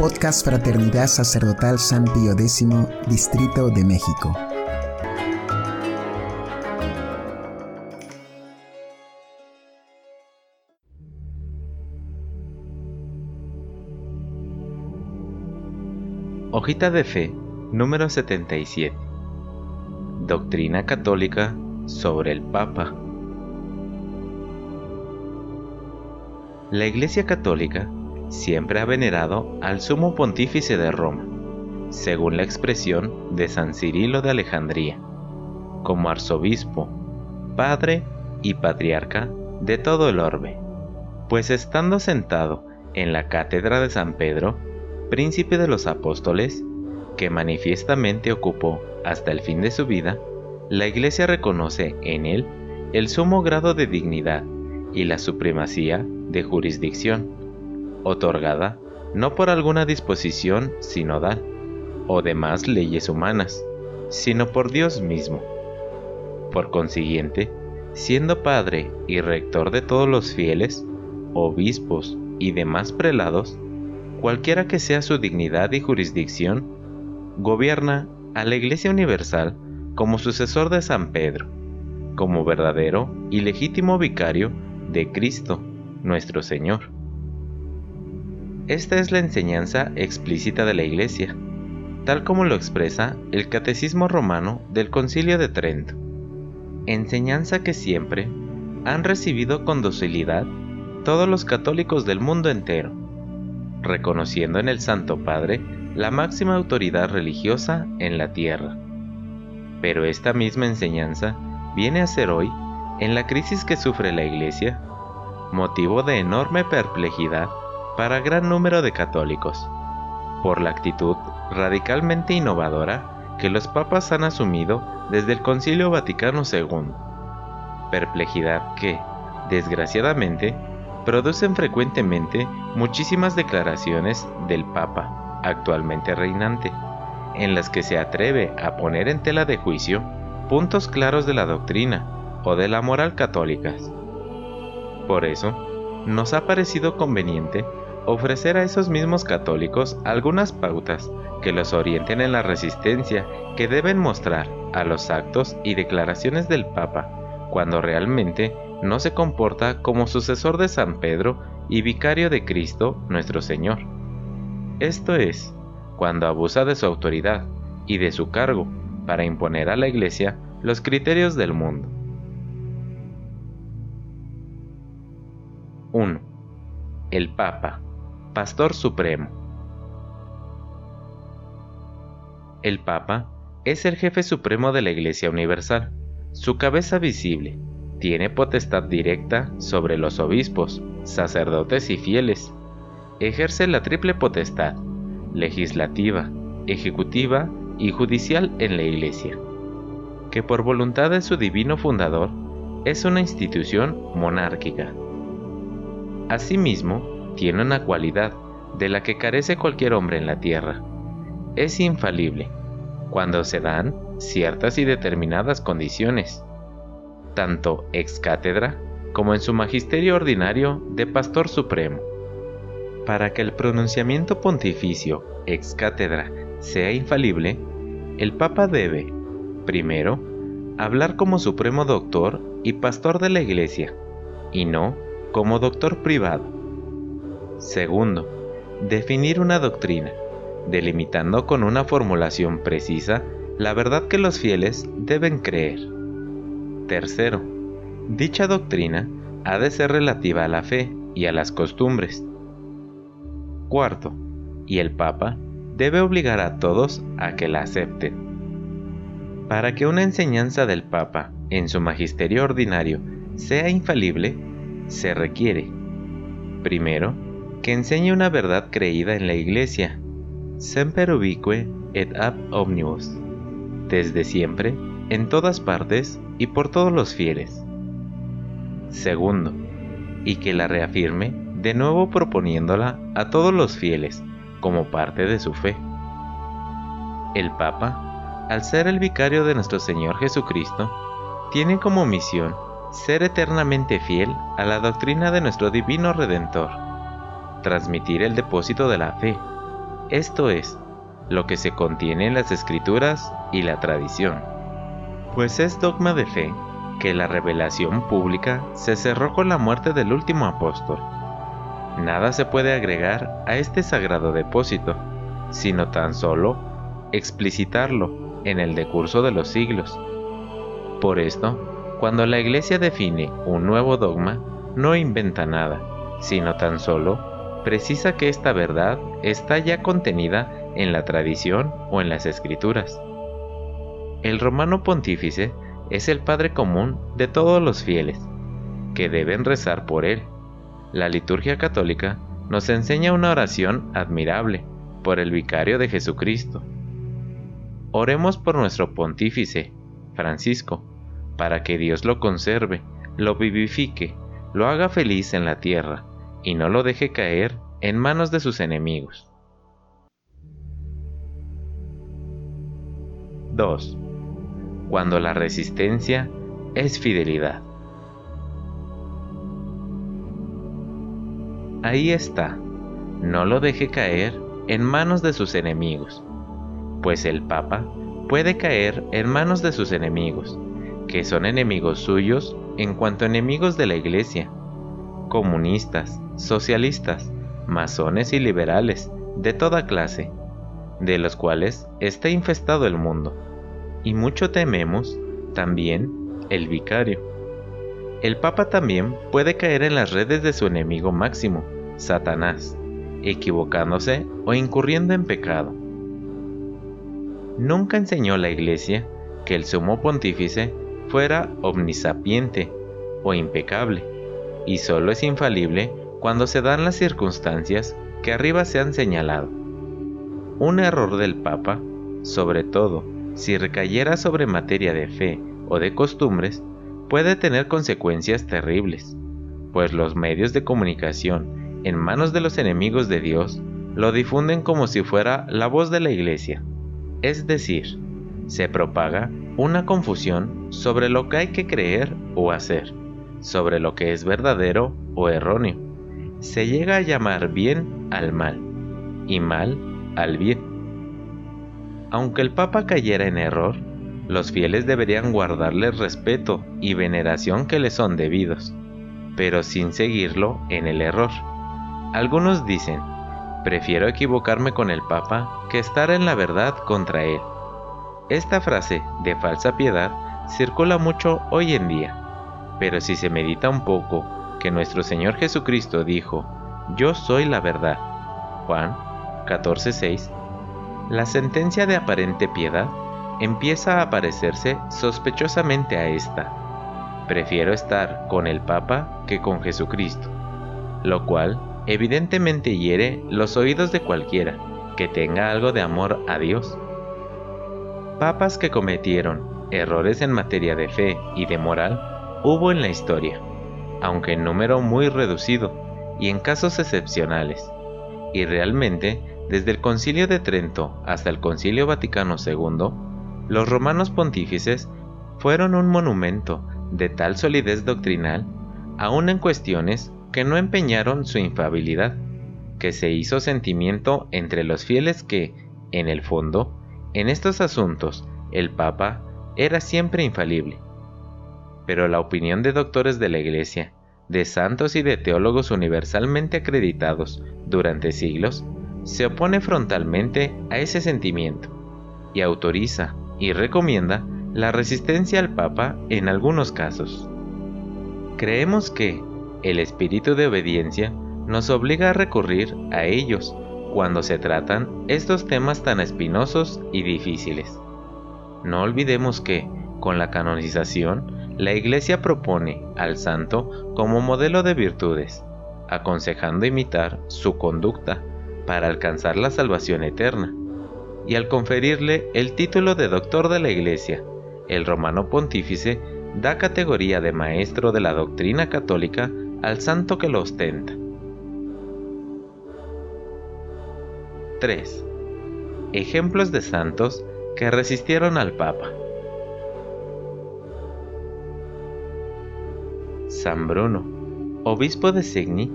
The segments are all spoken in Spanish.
Podcast Fraternidad Sacerdotal San Pío X, Distrito de México. Hojita de Fe, número 77. Doctrina católica sobre el Papa. La Iglesia Católica siempre ha venerado al sumo pontífice de Roma, según la expresión de San Cirilo de Alejandría, como arzobispo, padre y patriarca de todo el orbe, pues estando sentado en la cátedra de San Pedro, príncipe de los apóstoles, que manifiestamente ocupó hasta el fin de su vida, la Iglesia reconoce en él el sumo grado de dignidad y la supremacía de jurisdicción otorgada no por alguna disposición sinodal o demás leyes humanas, sino por Dios mismo. Por consiguiente, siendo padre y rector de todos los fieles, obispos y demás prelados, cualquiera que sea su dignidad y jurisdicción, gobierna a la Iglesia Universal como sucesor de San Pedro, como verdadero y legítimo vicario de Cristo, nuestro Señor. Esta es la enseñanza explícita de la Iglesia, tal como lo expresa el Catecismo Romano del Concilio de Trento. Enseñanza que siempre han recibido con docilidad todos los católicos del mundo entero, reconociendo en el Santo Padre la máxima autoridad religiosa en la tierra. Pero esta misma enseñanza viene a ser hoy, en la crisis que sufre la Iglesia, motivo de enorme perplejidad para gran número de católicos, por la actitud radicalmente innovadora que los papas han asumido desde el Concilio Vaticano II. Perplejidad que, desgraciadamente, producen frecuentemente muchísimas declaraciones del Papa, actualmente reinante, en las que se atreve a poner en tela de juicio puntos claros de la doctrina o de la moral católicas. Por eso, nos ha parecido conveniente ofrecer a esos mismos católicos algunas pautas que los orienten en la resistencia que deben mostrar a los actos y declaraciones del Papa cuando realmente no se comporta como sucesor de San Pedro y vicario de Cristo nuestro Señor. Esto es, cuando abusa de su autoridad y de su cargo para imponer a la Iglesia los criterios del mundo. 1. El Papa Pastor Supremo. El Papa es el jefe supremo de la Iglesia Universal, su cabeza visible. Tiene potestad directa sobre los obispos, sacerdotes y fieles. Ejerce la triple potestad, legislativa, ejecutiva y judicial en la Iglesia, que por voluntad de su divino fundador es una institución monárquica. Asimismo, tiene una cualidad de la que carece cualquier hombre en la tierra. Es infalible cuando se dan ciertas y determinadas condiciones, tanto ex cátedra como en su magisterio ordinario de pastor supremo. Para que el pronunciamiento pontificio ex cátedra sea infalible, el Papa debe, primero, hablar como supremo doctor y pastor de la Iglesia, y no como doctor privado. Segundo, definir una doctrina, delimitando con una formulación precisa la verdad que los fieles deben creer. Tercero, dicha doctrina ha de ser relativa a la fe y a las costumbres. Cuarto, y el Papa debe obligar a todos a que la acepten. Para que una enseñanza del Papa en su magisterio ordinario sea infalible, se requiere, primero, que enseñe una verdad creída en la Iglesia, semper ubique et ab omnibus, desde siempre, en todas partes y por todos los fieles. Segundo, y que la reafirme de nuevo proponiéndola a todos los fieles como parte de su fe. El Papa, al ser el vicario de nuestro Señor Jesucristo, tiene como misión ser eternamente fiel a la doctrina de nuestro Divino Redentor transmitir el depósito de la fe, esto es, lo que se contiene en las escrituras y la tradición. Pues es dogma de fe que la revelación pública se cerró con la muerte del último apóstol. Nada se puede agregar a este sagrado depósito, sino tan solo explicitarlo en el decurso de los siglos. Por esto, cuando la Iglesia define un nuevo dogma, no inventa nada, sino tan solo precisa que esta verdad está ya contenida en la tradición o en las escrituras. El romano pontífice es el Padre común de todos los fieles, que deben rezar por él. La liturgia católica nos enseña una oración admirable por el vicario de Jesucristo. Oremos por nuestro pontífice, Francisco, para que Dios lo conserve, lo vivifique, lo haga feliz en la tierra y no lo deje caer en manos de sus enemigos. 2 cuando la resistencia es fidelidad. Ahí está, no lo deje caer en manos de sus enemigos, pues el Papa puede caer en manos de sus enemigos, que son enemigos suyos en cuanto enemigos de la Iglesia, comunistas, socialistas, masones y liberales de toda clase, de los cuales está infestado el mundo y mucho tememos también el vicario. El Papa también puede caer en las redes de su enemigo máximo, Satanás, equivocándose o incurriendo en pecado. Nunca enseñó la Iglesia que el sumo pontífice fuera omnisapiente o impecable, y solo es infalible cuando se dan las circunstancias que arriba se han señalado. Un error del Papa, sobre todo si recayera sobre materia de fe o de costumbres, puede tener consecuencias terribles, pues los medios de comunicación en manos de los enemigos de Dios lo difunden como si fuera la voz de la Iglesia. Es decir, se propaga una confusión sobre lo que hay que creer o hacer, sobre lo que es verdadero o erróneo. Se llega a llamar bien al mal y mal al bien. Aunque el Papa cayera en error, los fieles deberían guardarle respeto y veneración que le son debidos, pero sin seguirlo en el error. Algunos dicen, prefiero equivocarme con el Papa que estar en la verdad contra él. Esta frase de falsa piedad circula mucho hoy en día, pero si se medita un poco que nuestro Señor Jesucristo dijo, Yo soy la verdad, Juan 14:6, la sentencia de aparente piedad empieza a parecerse sospechosamente a esta. Prefiero estar con el Papa que con Jesucristo, lo cual evidentemente hiere los oídos de cualquiera que tenga algo de amor a Dios. Papas que cometieron errores en materia de fe y de moral hubo en la historia, aunque en número muy reducido y en casos excepcionales, y realmente desde el Concilio de Trento hasta el Concilio Vaticano II, los romanos pontífices fueron un monumento de tal solidez doctrinal, aun en cuestiones que no empeñaron su infabilidad, que se hizo sentimiento entre los fieles que, en el fondo, en estos asuntos, el Papa era siempre infalible. Pero la opinión de doctores de la Iglesia, de santos y de teólogos universalmente acreditados durante siglos, se opone frontalmente a ese sentimiento y autoriza y recomienda la resistencia al Papa en algunos casos. Creemos que el espíritu de obediencia nos obliga a recurrir a ellos cuando se tratan estos temas tan espinosos y difíciles. No olvidemos que, con la canonización, la Iglesia propone al santo como modelo de virtudes, aconsejando imitar su conducta para alcanzar la salvación eterna, y al conferirle el título de doctor de la Iglesia, el romano pontífice da categoría de maestro de la doctrina católica al santo que lo ostenta. 3. Ejemplos de santos que resistieron al Papa. San Bruno, obispo de Signy,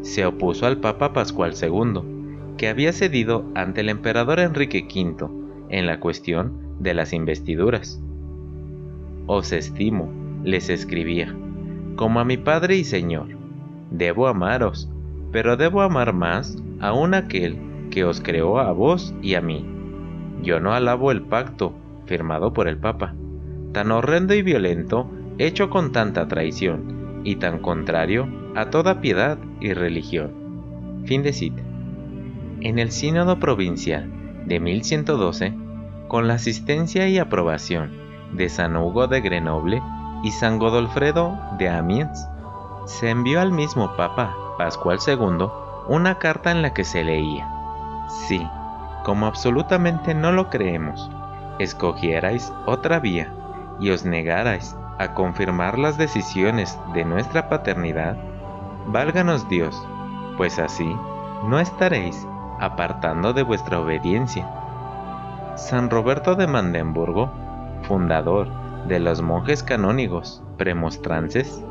se opuso al Papa Pascual II, que había cedido ante el emperador Enrique V en la cuestión de las investiduras. Os estimo, les escribía, como a mi Padre y Señor. Debo amaros, pero debo amar más aún aquel que os creó a vos y a mí. Yo no alabo el pacto firmado por el Papa, tan horrendo y violento, hecho con tanta traición y tan contrario a toda piedad y religión. Fin de cita. En el Sínodo Provincial de 1112, con la asistencia y aprobación de San Hugo de Grenoble y San Godolfredo de Amiens, se envió al mismo Papa Pascual II una carta en la que se leía, Sí, como absolutamente no lo creemos, escogierais otra vía y os negarais a confirmar las decisiones de nuestra paternidad, válganos Dios, pues así no estaréis apartando de vuestra obediencia. San Roberto de Mandemburgo, fundador de los monjes canónigos premostrances,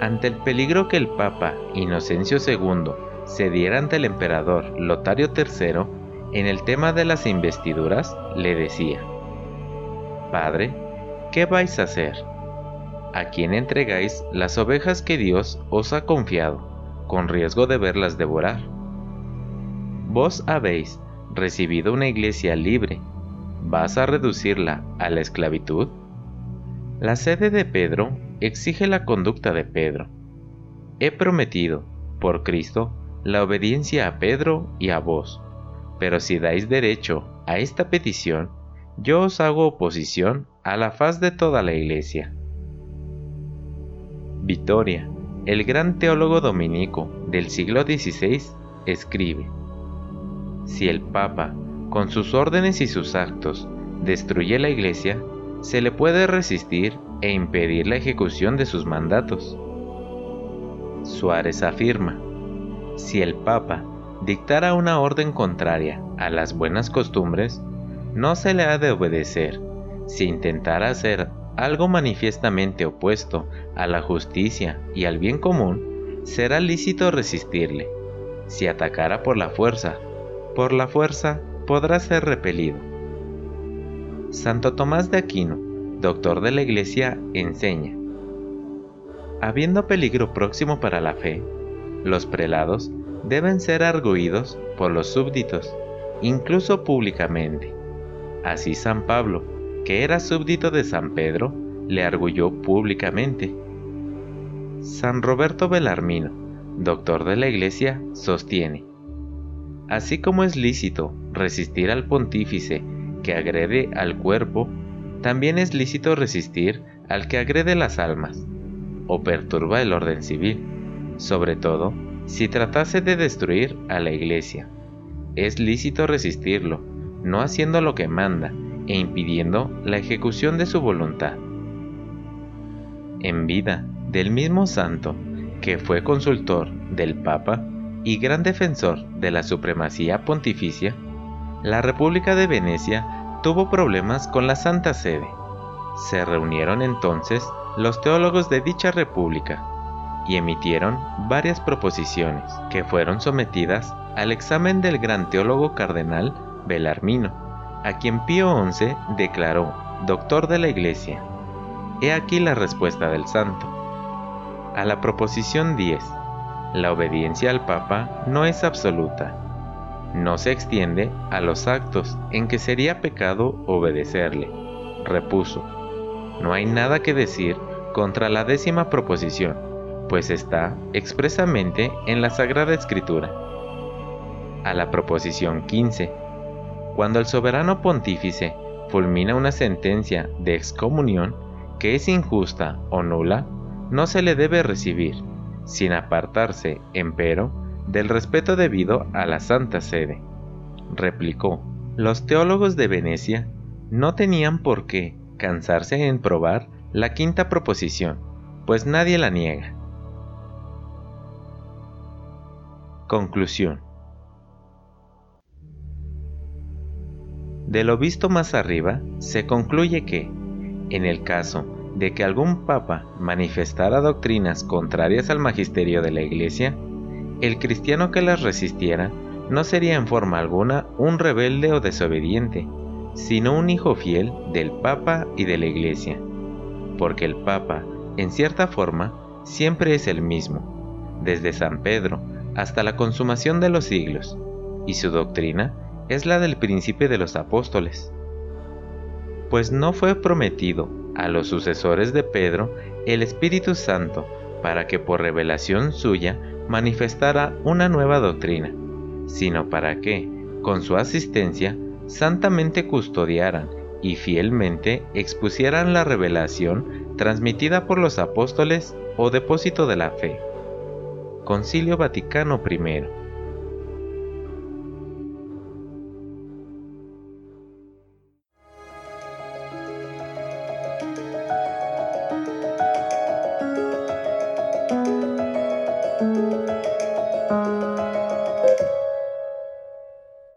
ante el peligro que el Papa Inocencio II cediera ante el emperador Lotario III en el tema de las investiduras, le decía, Padre, ¿qué vais a hacer? ¿A quién entregáis las ovejas que Dios os ha confiado, con riesgo de verlas devorar? Vos habéis recibido una iglesia libre, ¿vas a reducirla a la esclavitud? La sede de Pedro exige la conducta de Pedro. He prometido, por Cristo, la obediencia a Pedro y a vos. Pero si dais derecho a esta petición, yo os hago oposición a la faz de toda la iglesia. Vitoria, el gran teólogo dominico del siglo XVI, escribe, Si el Papa, con sus órdenes y sus actos, destruye la iglesia, se le puede resistir e impedir la ejecución de sus mandatos. Suárez afirma, si el Papa dictara una orden contraria a las buenas costumbres, no se le ha de obedecer. Si intentara hacer algo manifiestamente opuesto a la justicia y al bien común, será lícito resistirle. Si atacara por la fuerza, por la fuerza podrá ser repelido. Santo Tomás de Aquino, doctor de la Iglesia, enseña, habiendo peligro próximo para la fe, los prelados deben ser arguidos por los súbditos, incluso públicamente. Así San Pablo, que era súbdito de San Pedro, le arguyó públicamente. San Roberto Belarmino, doctor de la Iglesia, sostiene, así como es lícito resistir al pontífice que agrede al cuerpo, también es lícito resistir al que agrede las almas o perturba el orden civil sobre todo si tratase de destruir a la iglesia. Es lícito resistirlo, no haciendo lo que manda e impidiendo la ejecución de su voluntad. En vida del mismo santo, que fue consultor del Papa y gran defensor de la supremacía pontificia, la República de Venecia tuvo problemas con la Santa Sede. Se reunieron entonces los teólogos de dicha república y emitieron varias proposiciones que fueron sometidas al examen del gran teólogo cardenal Belarmino, a quien Pío XI declaró doctor de la Iglesia. He aquí la respuesta del santo. A la proposición 10, la obediencia al Papa no es absoluta. No se extiende a los actos en que sería pecado obedecerle. Repuso, no hay nada que decir contra la décima proposición pues está expresamente en la Sagrada Escritura. A la proposición 15. Cuando el soberano pontífice fulmina una sentencia de excomunión que es injusta o nula, no se le debe recibir, sin apartarse, empero, del respeto debido a la Santa Sede. Replicó, los teólogos de Venecia no tenían por qué cansarse en probar la quinta proposición, pues nadie la niega. Conclusión. De lo visto más arriba, se concluye que, en el caso de que algún papa manifestara doctrinas contrarias al magisterio de la Iglesia, el cristiano que las resistiera no sería en forma alguna un rebelde o desobediente, sino un hijo fiel del Papa y de la Iglesia, porque el Papa, en cierta forma, siempre es el mismo, desde San Pedro hasta la consumación de los siglos, y su doctrina es la del príncipe de los apóstoles. Pues no fue prometido a los sucesores de Pedro el Espíritu Santo para que por revelación suya manifestara una nueva doctrina, sino para que, con su asistencia, santamente custodiaran y fielmente expusieran la revelación transmitida por los apóstoles o depósito de la fe. Concilio Vaticano I